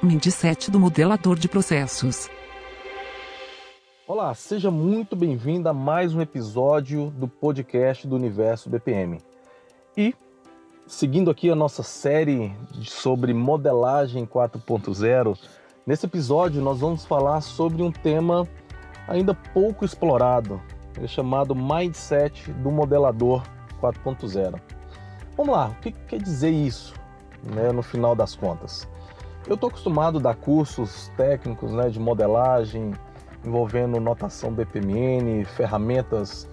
Mindset do modelador de processos. Olá, seja muito bem-vindo a mais um episódio do podcast do Universo BPM. E seguindo aqui a nossa série sobre modelagem 4.0, nesse episódio nós vamos falar sobre um tema ainda pouco explorado, é chamado Mindset do Modelador 4.0. Vamos lá, o que quer dizer isso, né, no final das contas? Eu estou acostumado a dar cursos técnicos né, de modelagem, envolvendo notação BPMN, ferramentas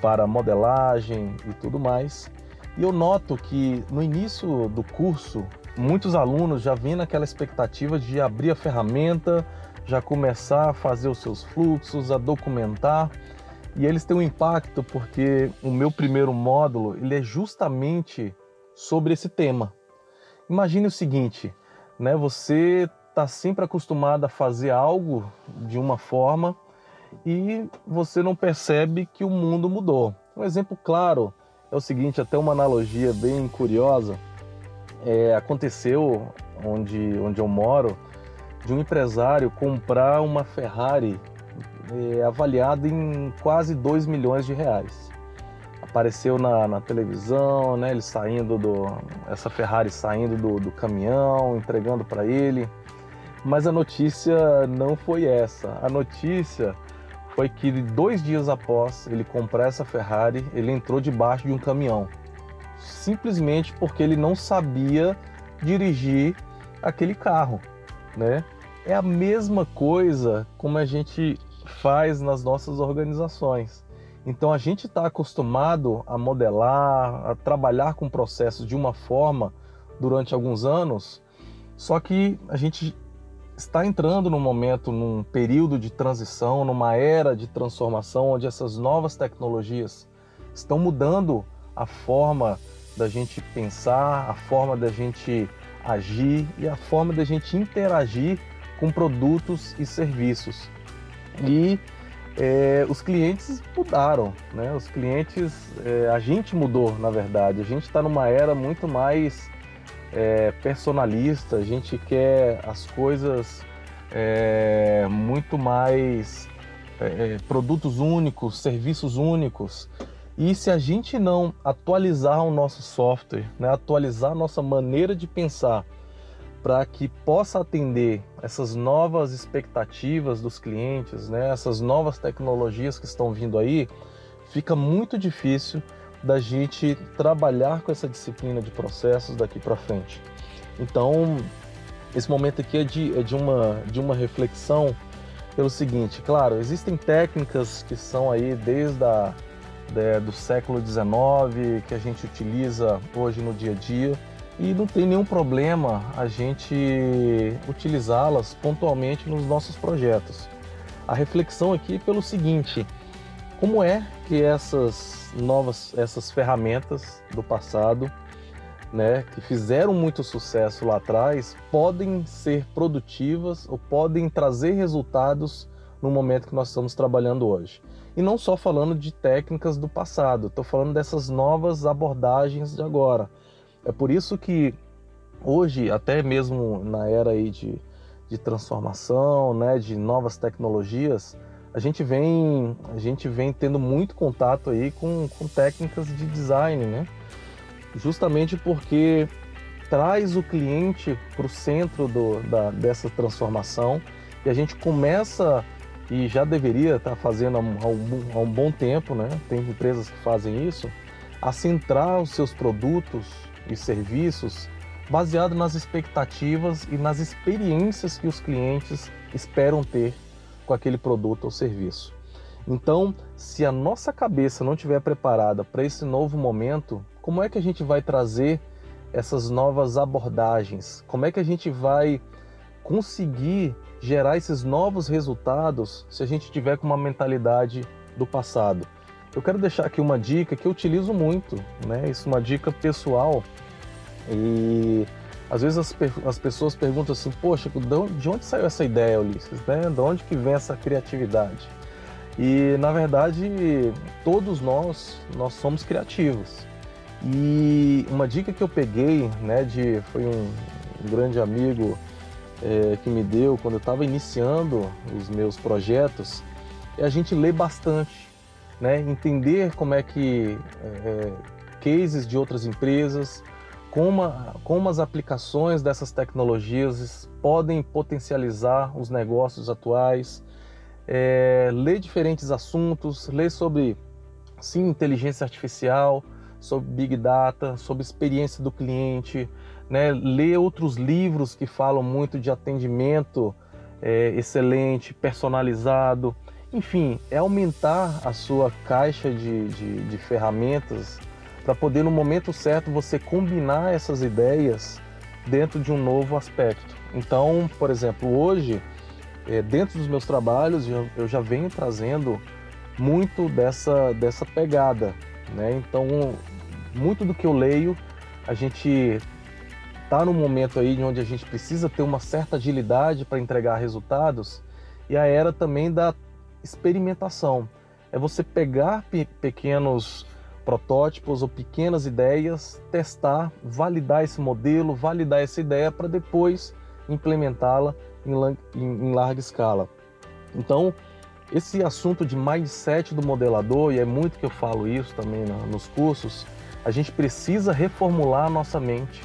para modelagem e tudo mais. E eu noto que no início do curso, muitos alunos já vêm naquela expectativa de abrir a ferramenta, já começar a fazer os seus fluxos, a documentar. E eles têm um impacto porque o meu primeiro módulo ele é justamente sobre esse tema. Imagine o seguinte: né? Você está sempre acostumado a fazer algo de uma forma e você não percebe que o mundo mudou. Um exemplo claro é o seguinte, até uma analogia bem curiosa, é, aconteceu onde, onde eu moro, de um empresário comprar uma Ferrari é, avaliada em quase 2 milhões de reais apareceu na, na televisão, né? Ele saindo do. essa Ferrari saindo do, do caminhão, entregando para ele. Mas a notícia não foi essa. A notícia foi que dois dias após ele comprar essa Ferrari, ele entrou debaixo de um caminhão. Simplesmente porque ele não sabia dirigir aquele carro, né? É a mesma coisa como a gente faz nas nossas organizações. Então a gente está acostumado a modelar, a trabalhar com processos de uma forma durante alguns anos, só que a gente está entrando num momento, num período de transição, numa era de transformação, onde essas novas tecnologias estão mudando a forma da gente pensar, a forma da gente agir e a forma da gente interagir com produtos e serviços. E é, os clientes mudaram, né? Os clientes, é, a gente mudou, na verdade. A gente está numa era muito mais é, personalista. A gente quer as coisas é, muito mais é, é, produtos únicos, serviços únicos. E se a gente não atualizar o nosso software, né? atualizar a nossa maneira de pensar para que possa atender essas novas expectativas dos clientes, né, essas novas tecnologias que estão vindo aí, fica muito difícil da gente trabalhar com essa disciplina de processos daqui para frente. Então, esse momento aqui é de, é de, uma, de uma reflexão pelo seguinte, claro, existem técnicas que são aí desde a, de, do século XIX, que a gente utiliza hoje no dia a dia, e não tem nenhum problema a gente utilizá-las pontualmente nos nossos projetos. A reflexão aqui é pelo seguinte: como é que essas novas essas ferramentas do passado, né, que fizeram muito sucesso lá atrás, podem ser produtivas ou podem trazer resultados no momento que nós estamos trabalhando hoje? E não só falando de técnicas do passado, estou falando dessas novas abordagens de agora é por isso que hoje, até mesmo na era aí de, de transformação, né, de novas tecnologias, a gente vem, a gente vem tendo muito contato aí com, com técnicas de design, né? Justamente porque traz o cliente para o centro do, da, dessa transformação e a gente começa e já deveria estar tá fazendo há um, há um bom tempo, né? Tem empresas que fazem isso, a centrar os seus produtos e serviços baseado nas expectativas e nas experiências que os clientes esperam ter com aquele produto ou serviço. Então, se a nossa cabeça não estiver preparada para esse novo momento, como é que a gente vai trazer essas novas abordagens? Como é que a gente vai conseguir gerar esses novos resultados se a gente tiver com uma mentalidade do passado? Eu quero deixar aqui uma dica que eu utilizo muito, né? Isso é uma dica pessoal. E às vezes as, as pessoas perguntam assim, poxa, de onde saiu essa ideia, Ulisses? Né? De onde que vem essa criatividade? E na verdade, todos nós, nós somos criativos. E uma dica que eu peguei, né, de foi um, um grande amigo é, que me deu quando eu estava iniciando os meus projetos é a gente ler bastante, né? entender como é que é, cases de outras empresas, como, como as aplicações dessas tecnologias podem potencializar os negócios atuais, é, ler diferentes assuntos, ler sobre sim inteligência artificial, sobre big data, sobre experiência do cliente, né? ler outros livros que falam muito de atendimento é, excelente, personalizado, enfim, é aumentar a sua caixa de, de, de ferramentas para poder no momento certo você combinar essas ideias dentro de um novo aspecto. Então, por exemplo, hoje, é, dentro dos meus trabalhos, eu já venho trazendo muito dessa, dessa pegada. Né? Então, muito do que eu leio, a gente está no momento aí onde a gente precisa ter uma certa agilidade para entregar resultados e a era também da experimentação. É você pegar pe pequenos protótipos ou pequenas ideias, testar, validar esse modelo, validar essa ideia para depois implementá-la em, em, larga escala. Então, esse assunto de mindset do modelador, e é muito que eu falo isso também nos cursos, a gente precisa reformular a nossa mente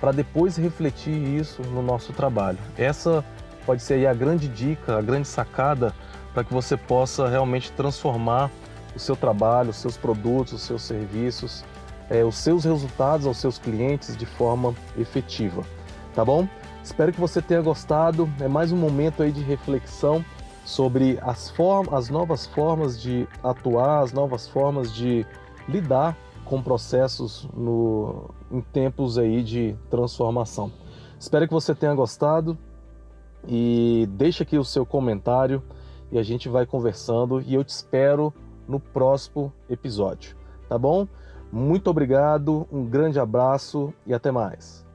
para depois refletir isso no nosso trabalho. Essa pode ser a grande dica, a grande sacada para que você possa realmente transformar o seu trabalho, os seus produtos, os seus serviços, é, os seus resultados aos seus clientes de forma efetiva. Tá bom? Espero que você tenha gostado. É mais um momento aí de reflexão sobre as, formas, as novas formas de atuar, as novas formas de lidar com processos no, em tempos aí de transformação. Espero que você tenha gostado e deixe aqui o seu comentário e a gente vai conversando e eu te espero no próximo episódio, tá bom? Muito obrigado, um grande abraço e até mais.